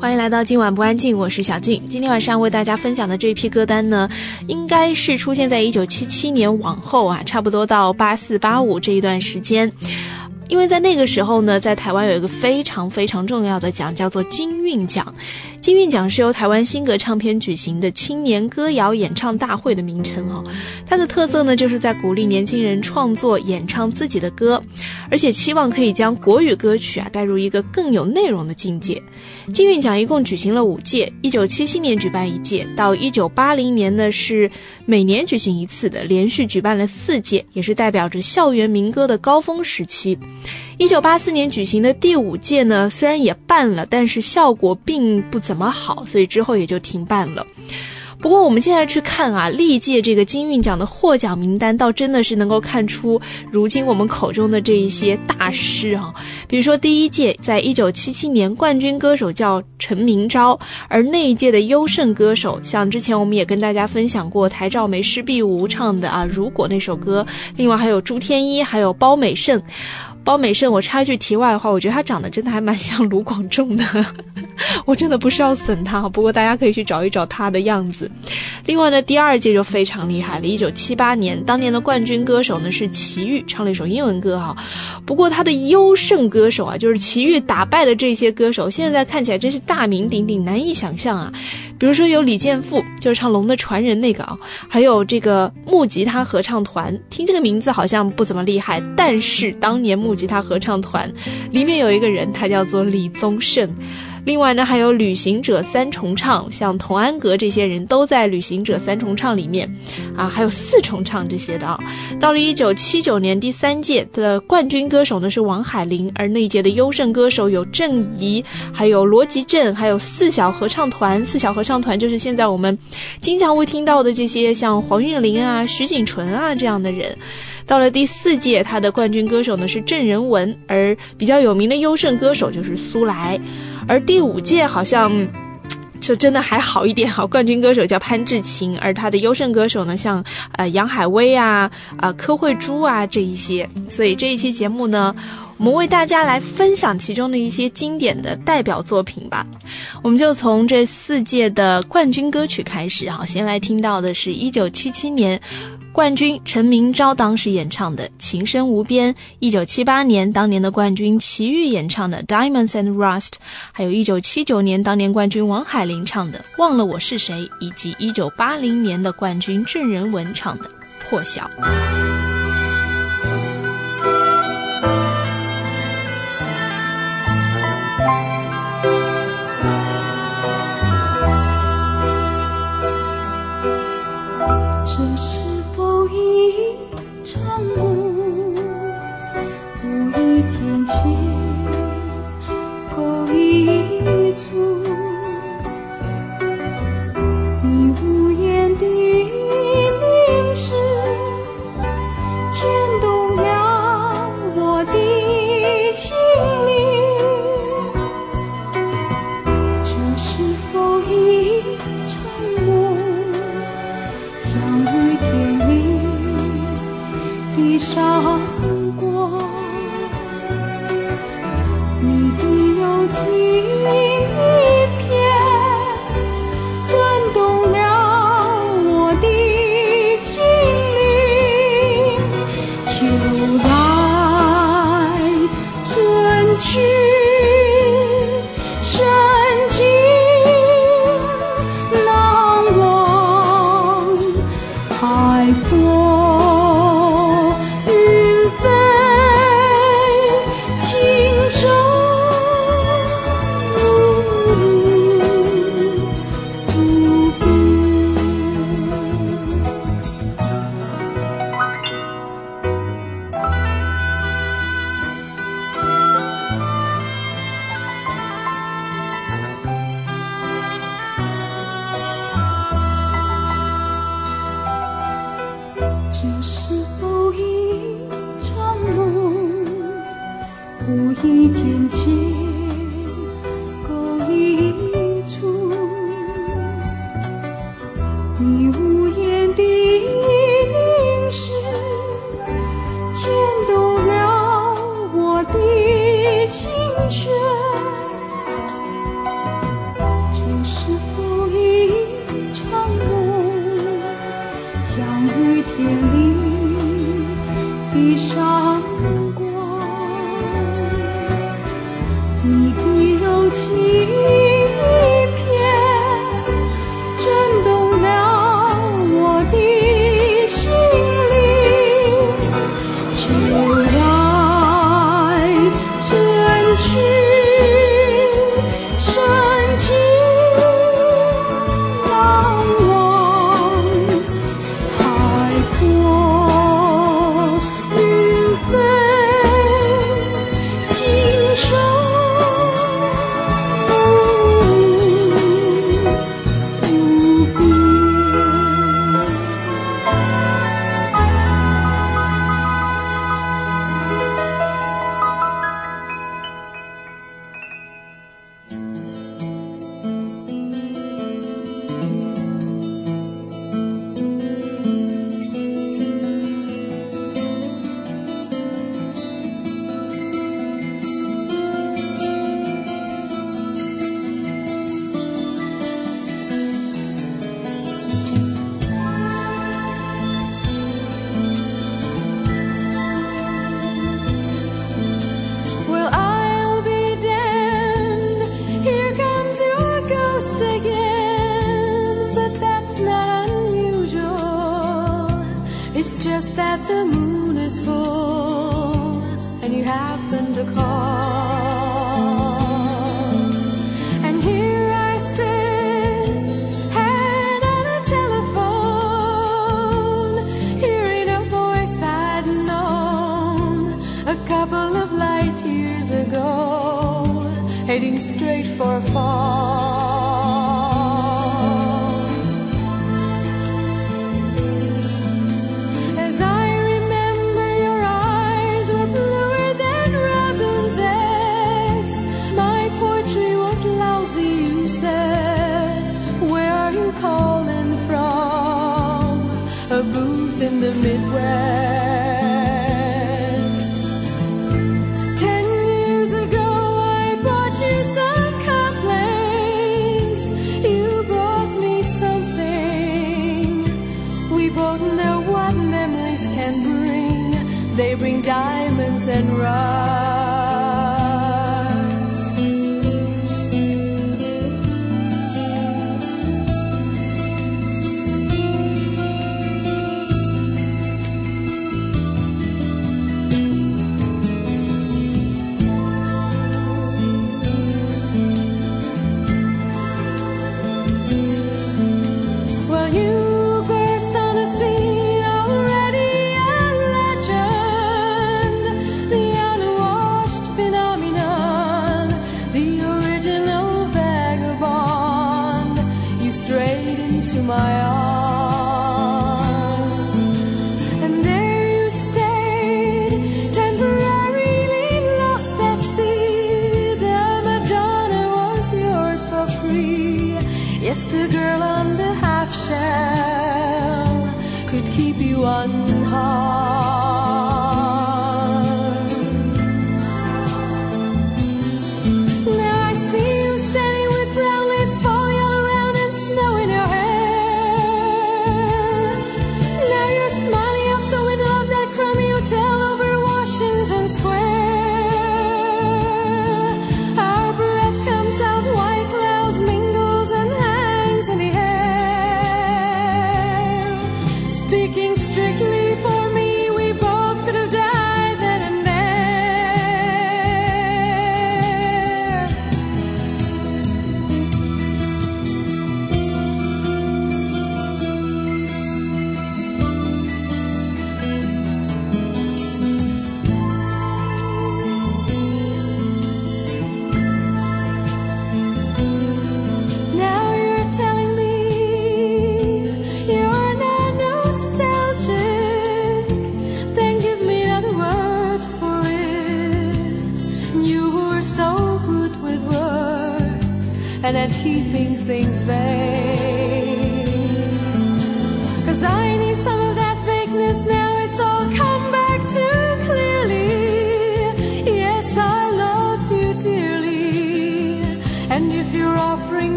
欢迎来到今晚不安静，我是小静。今天晚上为大家分享的这一批歌单呢，应该是出现在一九七七年往后啊，差不多到八四八五这一段时间。因为在那个时候呢，在台湾有一个非常非常重要的奖，叫做金韵奖。金韵奖是由台湾新格唱片举行的青年歌谣演唱大会的名称哦。它的特色呢，就是在鼓励年轻人创作演唱自己的歌，而且期望可以将国语歌曲啊带入一个更有内容的境界。金韵奖一共举行了五届，一九七七年举办一届，到一九八零年呢是每年举行一次的，连续举办了四届，也是代表着校园民歌的高峰时期。一九八四年举行的第五届呢，虽然也办了，但是效果并不怎么好，所以之后也就停办了。不过我们现在去看啊，历届这个金韵奖的获奖名单，倒真的是能够看出如今我们口中的这一些大师啊。比如说第一届，在一九七七年冠军歌手叫陈明昭，而那一届的优胜歌手，像之前我们也跟大家分享过台照梅施碧梧唱的啊《如果》那首歌，另外还有朱天一，还有包美胜。包美胜，我插一句题外话，我觉得他长得真的还蛮像卢广仲的，我真的不是要损他，不过大家可以去找一找他的样子。另外呢，第二届就非常厉害了，一九七八年，当年的冠军歌手呢是齐豫，唱了一首英文歌哈。不过他的优胜歌手啊，就是齐豫打败了这些歌手，现在看起来真是大名鼎鼎，难以想象啊。比如说有李健富，就是唱《龙的传人》那个啊，还有这个木吉他合唱团，听这个名字好像不怎么厉害，但是当年木吉他合唱团里面有一个人，他叫做李宗盛。另外呢，还有旅行者三重唱，像童安格这些人都在旅行者三重唱里面，啊，还有四重唱这些的啊。到了一九七九年第三届的冠军歌手呢是王海玲，而那一届的优胜歌手有郑怡，还有罗吉镇，还有四小合唱团。四小合唱团就是现在我们经常会听到的这些像黄韵玲啊、徐锦纯啊这样的人。到了第四届，他的冠军歌手呢是郑仁文，而比较有名的优胜歌手就是苏来。而第五届好像，就真的还好一点哈。冠军歌手叫潘志勤，而他的优胜歌手呢，像呃杨海威啊、啊柯慧珠啊这一些。所以这一期节目呢，我们为大家来分享其中的一些经典的代表作品吧。我们就从这四届的冠军歌曲开始哈。先来听到的是一九七七年。冠军陈明昭当时演唱的《情深无边》，一九七八年当年的冠军齐豫演唱的《Diamonds and Rust》，还有一九七九年当年冠军王海林唱的《忘了我是谁》，以及一九八零年的冠军郑仁文唱的《破晓》。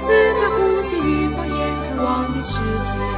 自在呼吸与谎言看我的世界。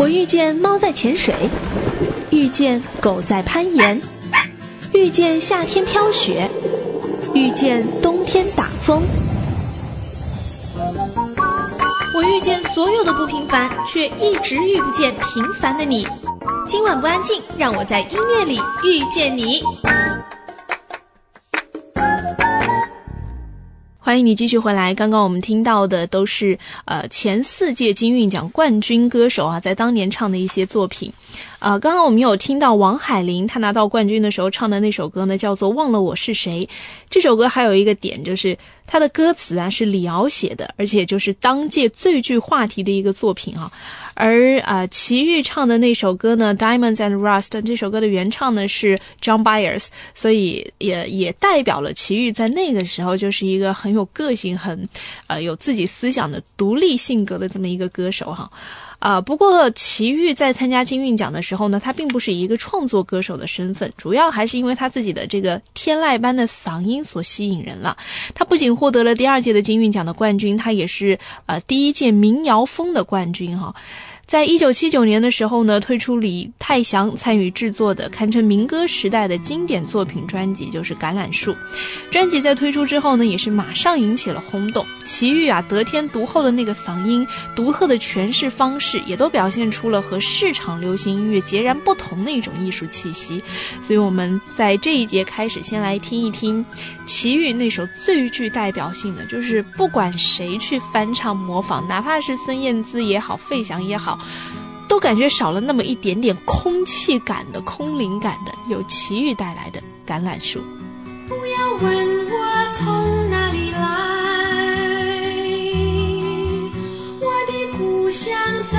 我遇见猫在潜水，遇见狗在攀岩，遇见夏天飘雪，遇见冬天打风。所有的不平凡，却一直遇不见平凡的你。今晚不安静，让我在音乐里遇见你。欢迎你继续回来。刚刚我们听到的都是呃前四届金韵奖冠军歌手啊，在当年唱的一些作品。啊，刚刚我们有听到王海玲她拿到冠军的时候唱的那首歌呢，叫做《忘了我是谁》。这首歌还有一个点就是它的歌词啊是李敖写的，而且就是当届最具话题的一个作品啊。而啊，齐豫唱的那首歌呢，《Diamonds and Rust》这首歌的原唱呢是 John Byers，所以也也代表了齐豫在那个时候就是一个很有个性、很呃有自己思想的独立性格的这么一个歌手哈。啊，不过齐豫在参加金韵奖的时候呢，他并不是一个创作歌手的身份，主要还是因为他自己的这个天籁般的嗓音所吸引人了。他不仅获得了第二届的金韵奖的冠军，他也是呃第一届民谣风的冠军哈。在一九七九年的时候呢，推出李泰祥参与制作的堪称民歌时代的经典作品专辑，就是《橄榄树》。专辑在推出之后呢，也是马上引起了轰动。齐豫啊，得天独厚的那个嗓音，独特的诠释方式，也都表现出了和市场流行音乐截然不同的一种艺术气息。所以，我们在这一节开始，先来听一听齐豫那首最具代表性的，就是不管谁去翻唱模仿，哪怕是孙燕姿也好，费翔也好。都感觉少了那么一点点空气感的空灵感的，有奇遇带来的橄榄树。不要问我从哪里来，我的故乡在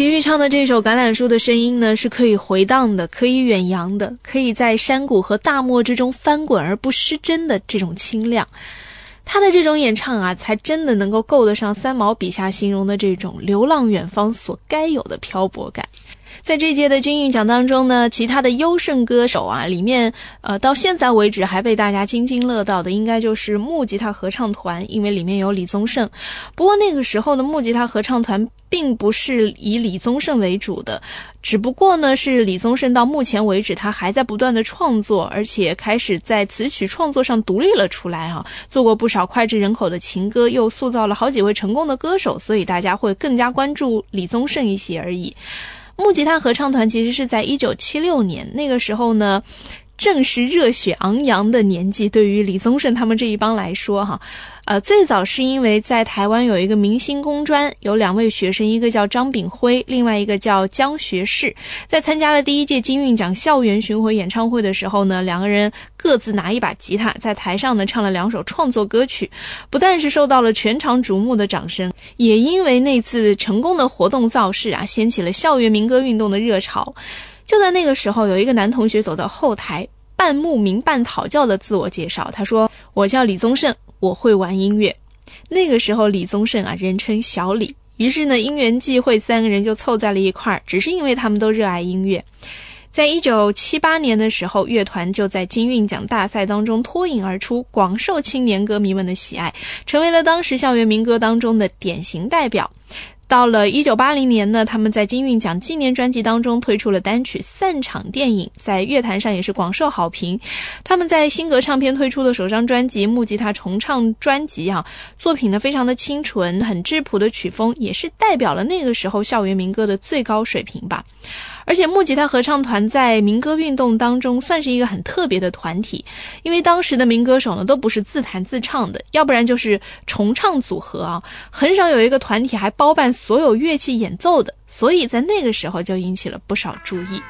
齐豫唱的这首《橄榄树》的声音呢，是可以回荡的，可以远扬的，可以在山谷和大漠之中翻滚而不失真的这种清亮。他的这种演唱啊，才真的能够够得上三毛笔下形容的这种流浪远方所该有的漂泊感。在这届的金韵奖当中呢，其他的优胜歌手啊，里面呃，到现在为止还被大家津津乐道的，应该就是木吉他合唱团，因为里面有李宗盛。不过那个时候的木吉他合唱团并不是以李宗盛为主的，只不过呢，是李宗盛到目前为止他还在不断的创作，而且开始在词曲创作上独立了出来啊，做过不少脍炙人口的情歌，又塑造了好几位成功的歌手，所以大家会更加关注李宗盛一些而已。木吉他合唱团其实是在一九七六年那个时候呢，正是热血昂扬的年纪。对于李宗盛他们这一帮来说，哈。呃，最早是因为在台湾有一个明星工专，有两位学生，一个叫张炳辉，另外一个叫江学士。在参加了第一届金韵奖校园巡回演唱会的时候呢，两个人各自拿一把吉他，在台上呢唱了两首创作歌曲，不但是受到了全场瞩目的掌声，也因为那次成功的活动造势啊，掀起了校园民歌运动的热潮。就在那个时候，有一个男同学走到后台，半慕名半讨教的自我介绍，他说：“我叫李宗盛。”我会玩音乐，那个时候李宗盛啊，人称小李。于是呢，因缘际会，三个人就凑在了一块儿，只是因为他们都热爱音乐。在一九七八年的时候，乐团就在金韵奖大赛当中脱颖而出，广受青年歌迷们的喜爱，成为了当时校园民歌当中的典型代表。到了一九八零年呢，他们在金韵奖纪念专辑当中推出了单曲《散场电影》，在乐坛上也是广受好评。他们在新格唱片推出的首张专辑《木吉他重唱专辑》啊，作品呢非常的清纯，很质朴的曲风，也是代表了那个时候校园民歌的最高水平吧。而且木吉他合唱团在民歌运动当中算是一个很特别的团体，因为当时的民歌手呢都不是自弹自唱的，要不然就是重唱组合啊，很少有一个团体还包办所有乐器演奏的，所以在那个时候就引起了不少注意。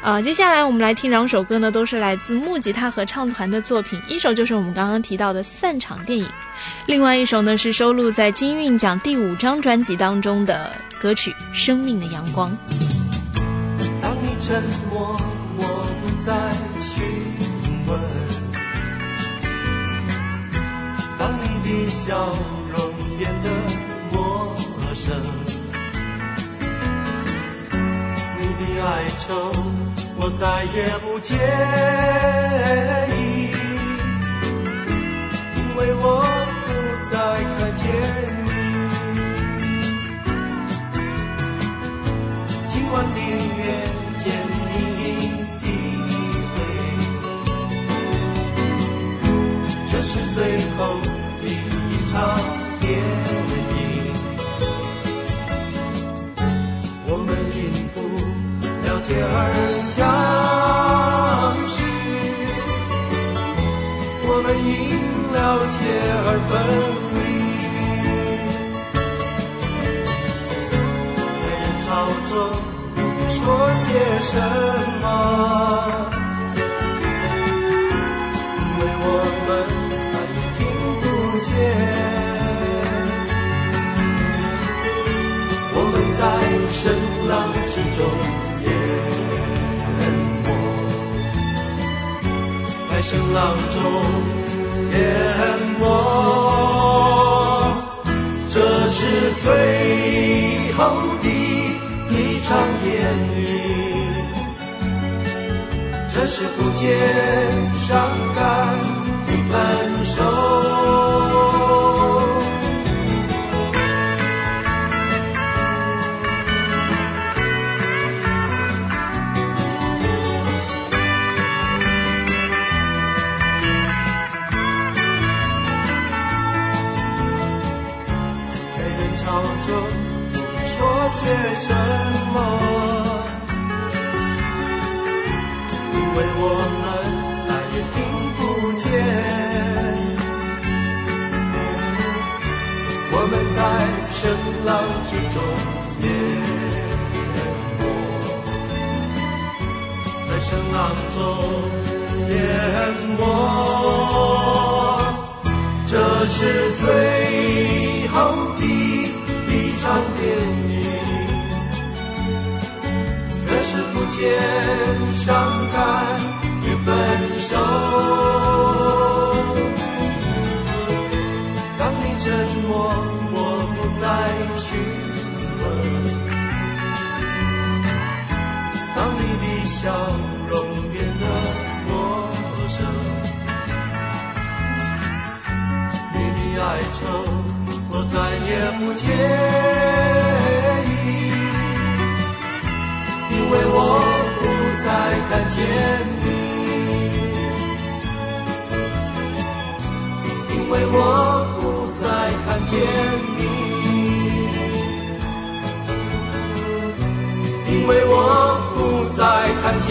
呃，接下来我们来听两首歌呢，都是来自木吉他合唱团的作品，一首就是我们刚刚提到的《散场电影》，另外一首呢是收录在金韵奖第五张专辑当中的歌曲《生命的阳光》。沉默，我不再询问。当你的笑容变得陌生，你的哀愁我再也不介意，因为我不再看见你。今晚的月。是最后的一场电影，我们因不了解而相识，我们因了解而分离，在人潮中说些什么？淹没，在声浪中淹没，这是最后的一场电影，这是不见伤感的浪之中淹没，在声浪中淹没，这是最后的一场电影。见伤感与分手。哀愁我再也不介意。因为我不再看见你，因为我不再看见你，因为我不再看见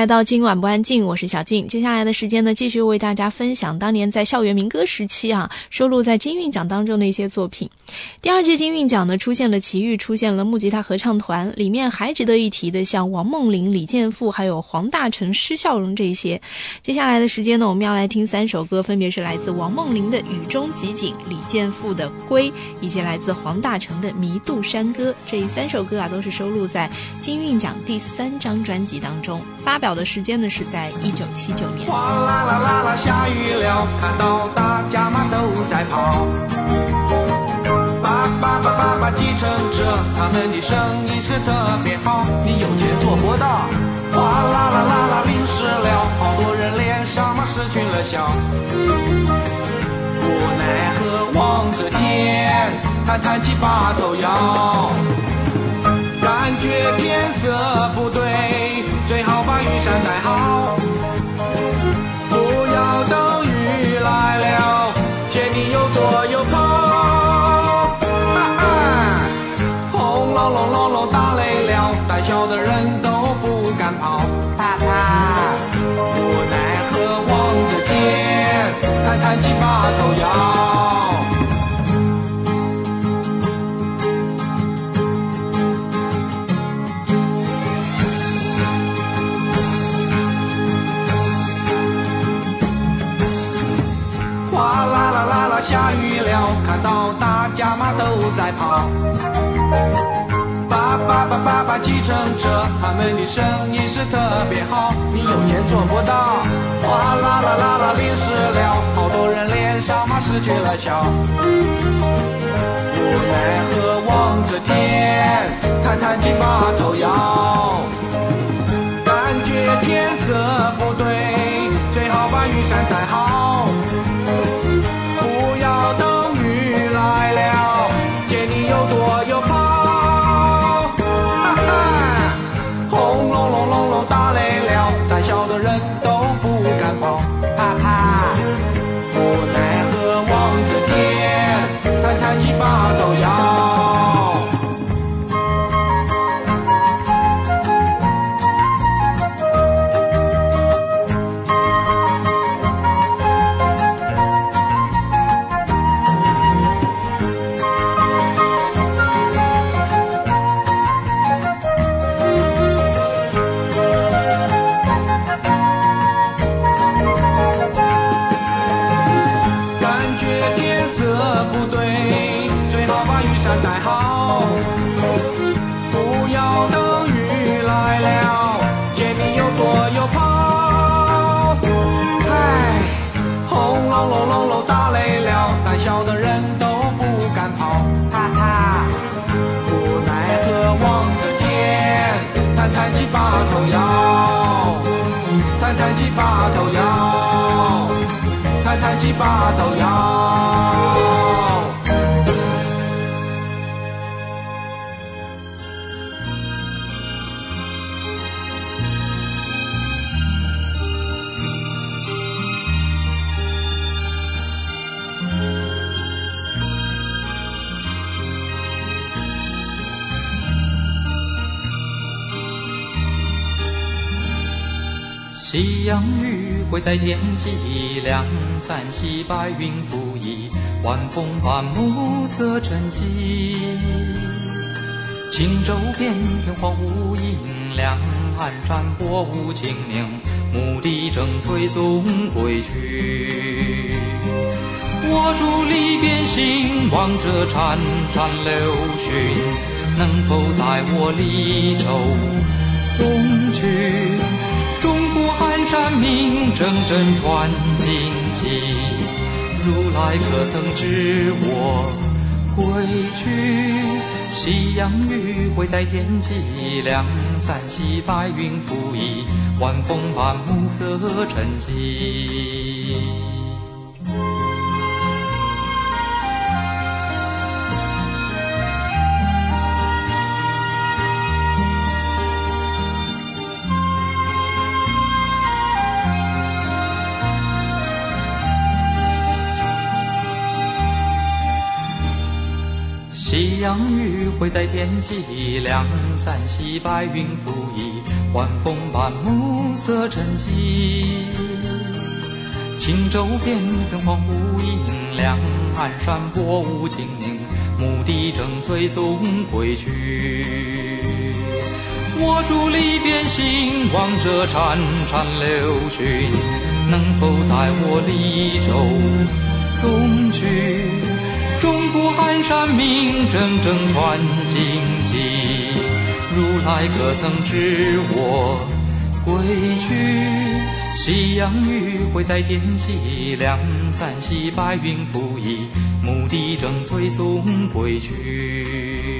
来到今晚不安静，我是小静。接下来的时间呢，继续为大家分享当年在校园民歌时期啊收录在金韵奖当中的一些作品。第二届金韵奖呢，出现了齐豫，出现了木吉他合唱团，里面还值得一提的像王梦玲、李健富，还有黄大成、施孝荣这些。接下来的时间呢，我们要来听三首歌，分别是来自王梦玲的《雨中集锦》，李健富的《归》，以及来自黄大成的《迷渡山歌》。这三首歌啊，都是收录在金韵奖第三张专辑当中。发表的时间呢是在一九七九年。哗啦啦啦啦，下雨了，看到大家嘛都在跑。叭叭叭叭程者，他们的生意是特别好，你有钱做不到。哗啦啦啦啦，淋湿了，好多人脸上嘛失去了笑。无奈何望着天，弹弹起把头摇，觉天色不对，最好把雨伞带好。不要等雨来了，见你又躲又跑。轰隆隆隆隆打雷了，胆小的人都不敢跑。啪啪，无奈何望着天，弹弹起把头摇。在跑。叭叭叭叭叭，计程车，他们的生意是特别好，你有钱做不到。哗啦啦啦啦，淋湿了，好多人脸上嘛失去了笑。无奈何望着天，叹叹气把头摇，感觉天色不对，最好把雨伞带好。弹弹夕阳余晖在天际两，残溪白云浮移，晚风伴暮色沉寂。轻舟翩翩，荒无影凉，寒山薄雾清明，牧笛正催送归去。我伫篱边行，望着潺潺流云，能否带我离愁东去？山明阵阵传荆棘，如来可曾知我归去？夕阳余晖在天际两，三溪白云浮移，晚风伴暮色沉寂。会在天际两，三溪白云浮移，晚风伴暮色沉寂。轻舟翩翩，荒芜阴凉，寒山薄雾清明，牧笛正催送归去。我伫篱边行，望着潺潺流群，能否带我离舟东去？中国寒山鸣铮铮传荆棘，如来可曾知我归去？夕阳余晖在天际，两三袭白云拂衣，牧笛正催送归去。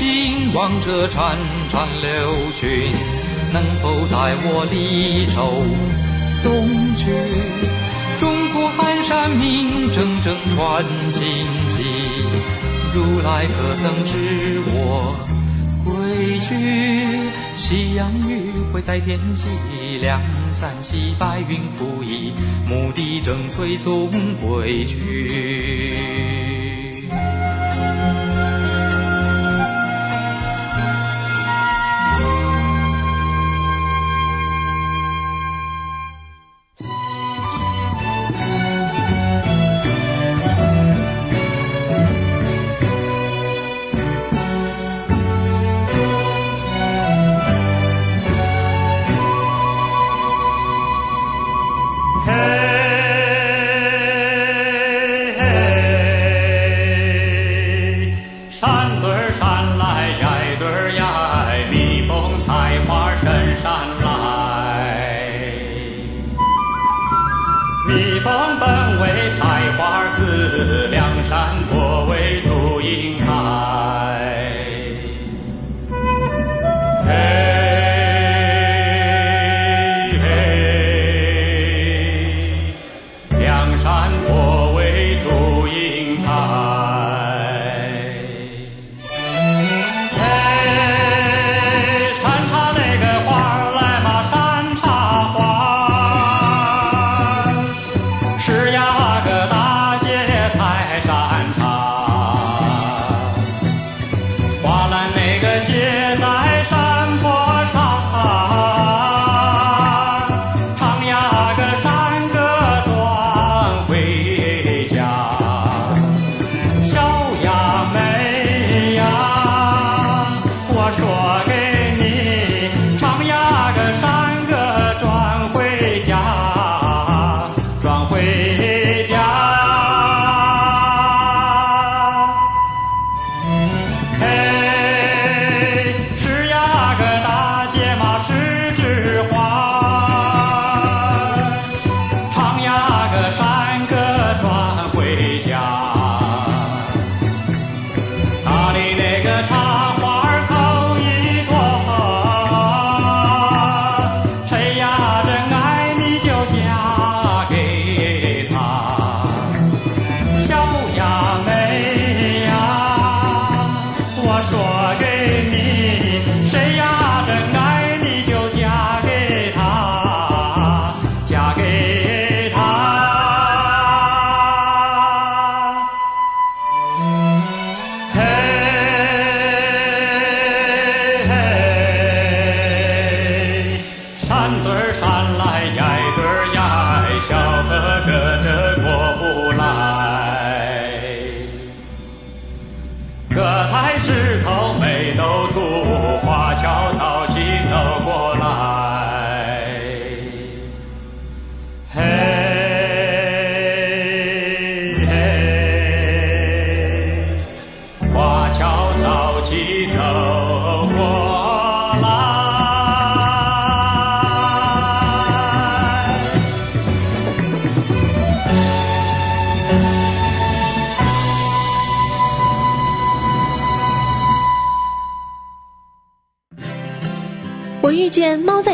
心望着潺潺流群，能否带我离愁东去？中国寒山明铮铮传荆棘，如来可曾知我归去？夕阳余晖在天际，两三溪白云浮移，牧笛正催送归去。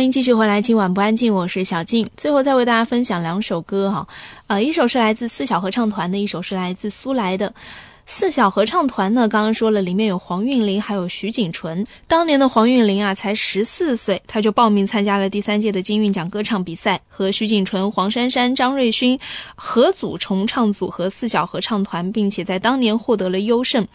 欢迎继续回来，今晚不安静，我是小静。最后再为大家分享两首歌哈，呃，一首是来自四小合唱团的，一首是来自苏来的。四小合唱团呢，刚刚说了，里面有黄韵玲，还有徐锦纯。当年的黄韵玲啊，才十四岁，她就报名参加了第三届的金韵奖歌唱比赛，和徐锦纯、黄珊珊、张瑞勋合组重唱组合四小合唱团，并且在当年获得了优胜。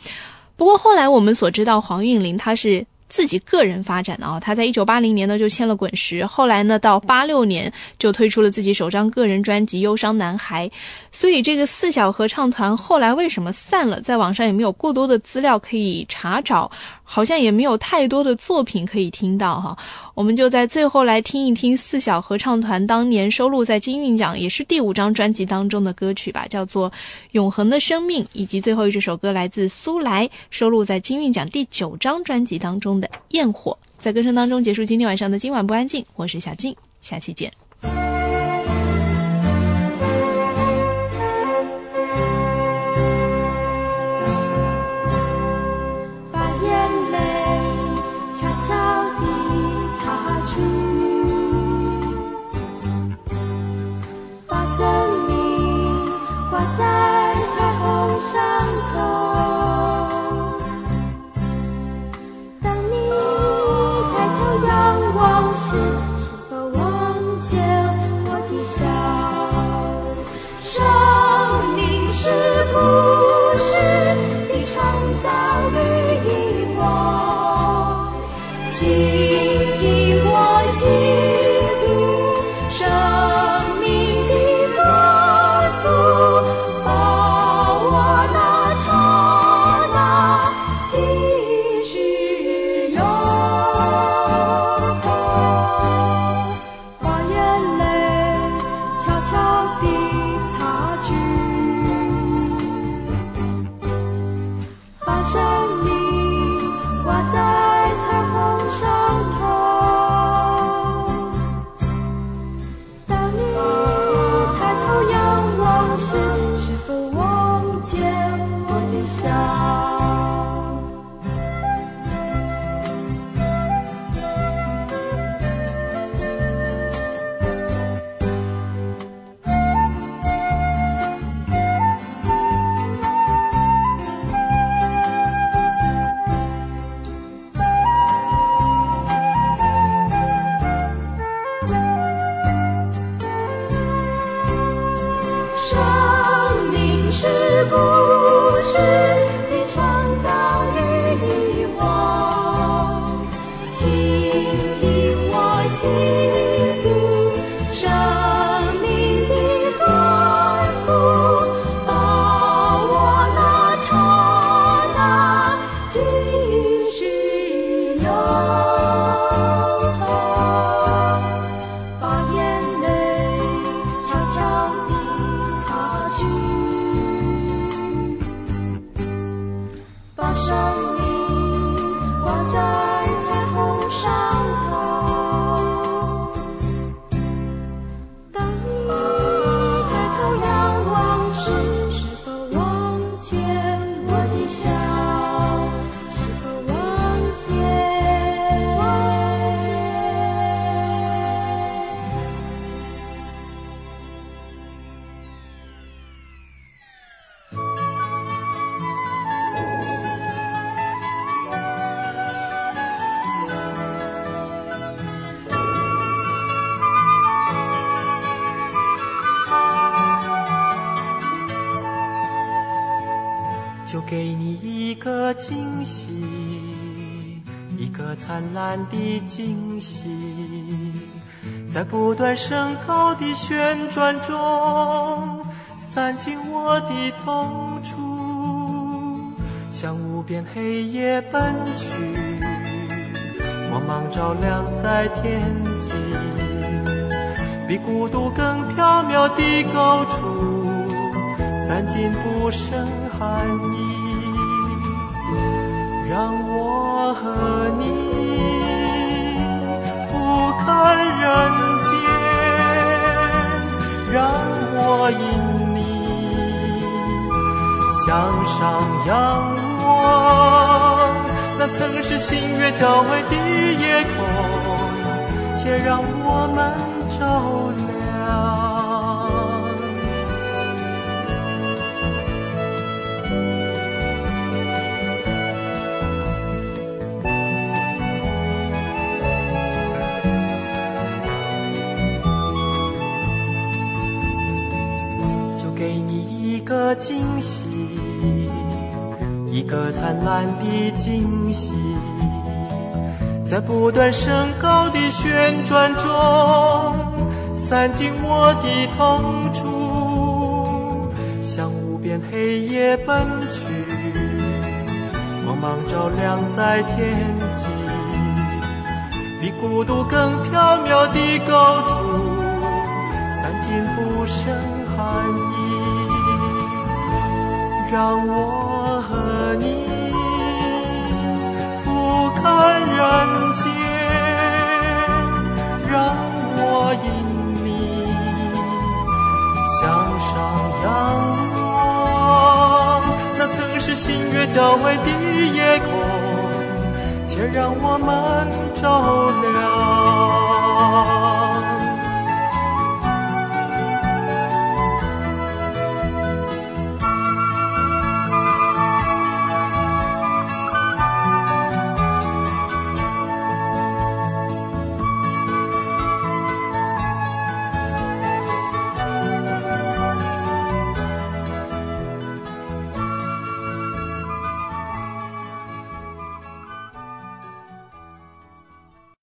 不过后来我们所知道，黄韵玲她是。自己个人发展的啊，他在一九八零年呢就签了滚石，后来呢到八六年就推出了自己首张个人专辑《忧伤男孩》，所以这个四小合唱团后来为什么散了，在网上也没有过多的资料可以查找。好像也没有太多的作品可以听到哈，我们就在最后来听一听四小合唱团当年收录在金韵奖也是第五张专辑当中的歌曲吧，叫做《永恒的生命》，以及最后一首歌来自苏来，收录在金韵奖第九张专辑当中的《焰火》。在歌声当中结束今天晚上的今晚不安静，我是小静，下期见。灿烂的惊喜，在不断升高的旋转中，散尽我的痛楚，向无边黑夜奔去，光芒照亮在天际，比孤独更缥缈的高处，散尽不胜寒意，让我和你。我引你向上仰望，那曾是星月交汇的夜空，且让我们照亮。个惊喜，一个灿烂的惊喜，在不断升高的旋转中，散尽我的痛楚，向无边黑夜奔去，光芒照亮在天际，比孤独更缥缈的高处，散尽不胜寒意。让我和你俯瞰人间，让我引你向上仰望。那曾是星月交汇的夜空，且让我们照亮。